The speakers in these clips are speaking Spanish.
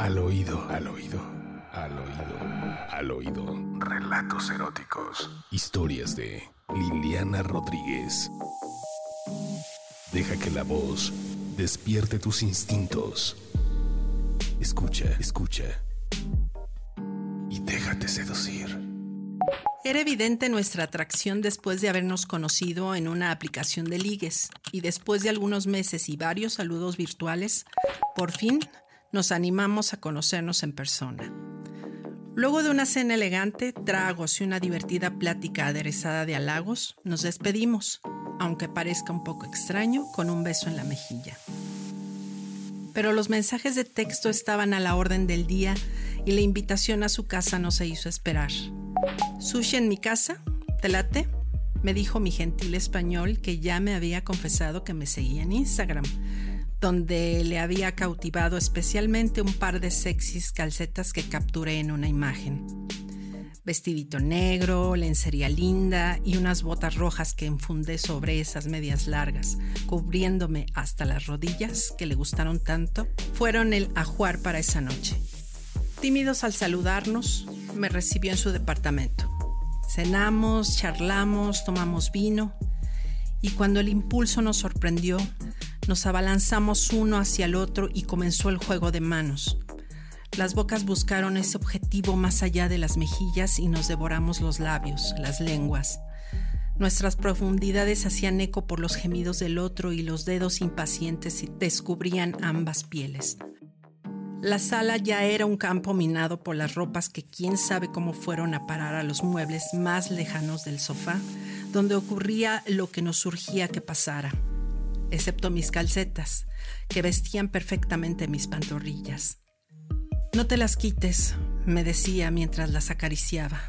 Al oído, al oído, al oído, al oído. Relatos eróticos. Historias de Liliana Rodríguez. Deja que la voz despierte tus instintos. Escucha, escucha. Y déjate seducir. Era evidente nuestra atracción después de habernos conocido en una aplicación de ligues y después de algunos meses y varios saludos virtuales, por fin nos animamos a conocernos en persona. Luego de una cena elegante, tragos y una divertida plática aderezada de halagos, nos despedimos, aunque parezca un poco extraño, con un beso en la mejilla. Pero los mensajes de texto estaban a la orden del día y la invitación a su casa no se hizo esperar. Sushi en mi casa, ¿te late? Me dijo mi gentil español que ya me había confesado que me seguía en Instagram donde le había cautivado especialmente un par de sexys calcetas que capturé en una imagen. Vestidito negro, lencería linda y unas botas rojas que enfundé sobre esas medias largas, cubriéndome hasta las rodillas que le gustaron tanto, fueron el ajuar para esa noche. Tímidos al saludarnos, me recibió en su departamento. Cenamos, charlamos, tomamos vino y cuando el impulso nos sorprendió, nos abalanzamos uno hacia el otro y comenzó el juego de manos. Las bocas buscaron ese objetivo más allá de las mejillas y nos devoramos los labios, las lenguas. Nuestras profundidades hacían eco por los gemidos del otro y los dedos impacientes descubrían ambas pieles. La sala ya era un campo minado por las ropas que quién sabe cómo fueron a parar a los muebles más lejanos del sofá, donde ocurría lo que nos surgía que pasara excepto mis calcetas, que vestían perfectamente mis pantorrillas. No te las quites, me decía mientras las acariciaba.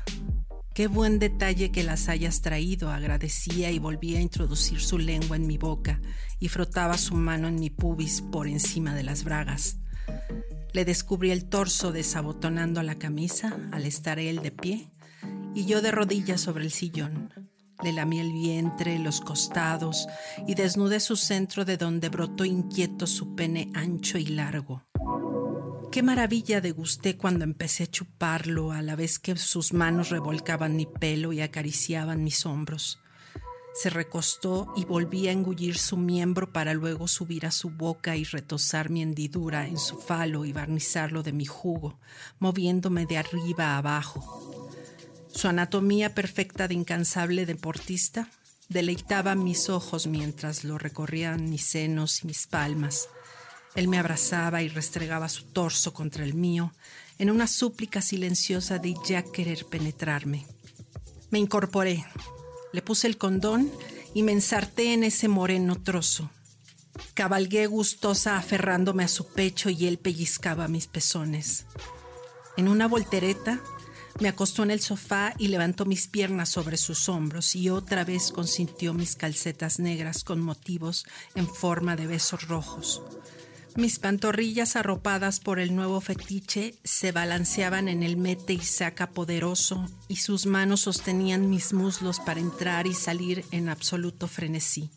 Qué buen detalle que las hayas traído, agradecía y volvía a introducir su lengua en mi boca y frotaba su mano en mi pubis por encima de las bragas. Le descubrí el torso desabotonando la camisa al estar él de pie y yo de rodillas sobre el sillón. Le lamí el vientre, los costados y desnudé su centro de donde brotó inquieto su pene ancho y largo. Qué maravilla degusté cuando empecé a chuparlo a la vez que sus manos revolcaban mi pelo y acariciaban mis hombros. Se recostó y volví a engullir su miembro para luego subir a su boca y retosar mi hendidura en su falo y barnizarlo de mi jugo, moviéndome de arriba a abajo. Su anatomía perfecta de incansable deportista deleitaba mis ojos mientras lo recorrían mis senos y mis palmas. Él me abrazaba y restregaba su torso contra el mío en una súplica silenciosa de ya querer penetrarme. Me incorporé, le puse el condón y me ensarté en ese moreno trozo. Cabalgué gustosa aferrándome a su pecho y él pellizcaba mis pezones. En una voltereta me acostó en el sofá y levantó mis piernas sobre sus hombros y otra vez consintió mis calcetas negras con motivos en forma de besos rojos. Mis pantorrillas arropadas por el nuevo fetiche se balanceaban en el mete y saca poderoso y sus manos sostenían mis muslos para entrar y salir en absoluto frenesí.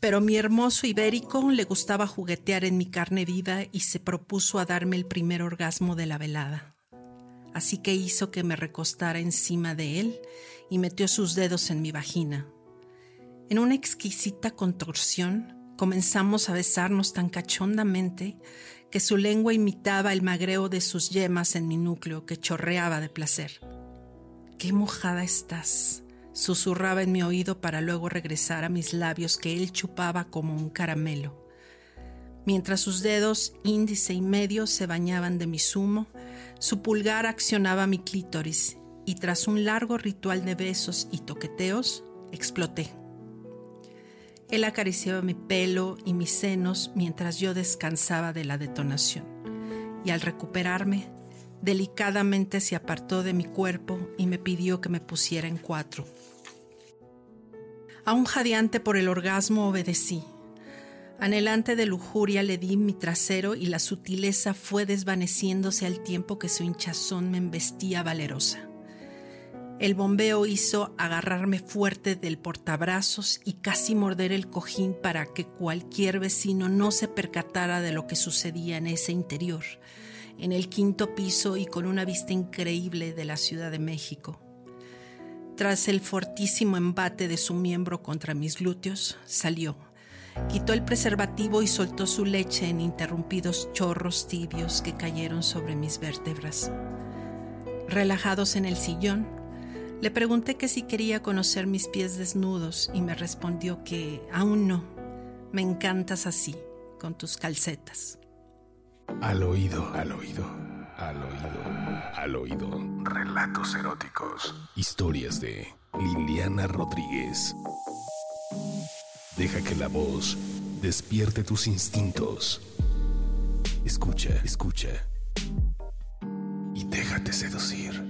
Pero mi hermoso ibérico le gustaba juguetear en mi carne viva y se propuso a darme el primer orgasmo de la velada así que hizo que me recostara encima de él y metió sus dedos en mi vagina. En una exquisita contorsión, comenzamos a besarnos tan cachondamente que su lengua imitaba el magreo de sus yemas en mi núcleo que chorreaba de placer. ¡Qué mojada estás! susurraba en mi oído para luego regresar a mis labios que él chupaba como un caramelo. Mientras sus dedos índice y medio se bañaban de mi zumo, su pulgar accionaba mi clítoris y tras un largo ritual de besos y toqueteos, exploté. Él acariciaba mi pelo y mis senos mientras yo descansaba de la detonación. Y al recuperarme, delicadamente se apartó de mi cuerpo y me pidió que me pusiera en cuatro. Aún jadeante por el orgasmo obedecí Anhelante de lujuria le di mi trasero y la sutileza fue desvaneciéndose al tiempo que su hinchazón me embestía valerosa. El bombeo hizo agarrarme fuerte del portabrazos y casi morder el cojín para que cualquier vecino no se percatara de lo que sucedía en ese interior, en el quinto piso y con una vista increíble de la Ciudad de México. Tras el fortísimo embate de su miembro contra mis glúteos, salió. Quitó el preservativo y soltó su leche en interrumpidos chorros tibios que cayeron sobre mis vértebras. Relajados en el sillón, le pregunté que si quería conocer mis pies desnudos y me respondió que aún no. Me encantas así, con tus calcetas. Al oído, al oído, al oído, al oído. Relatos eróticos. Historias de Liliana Rodríguez. Deja que la voz despierte tus instintos. Escucha, escucha. Y déjate seducir.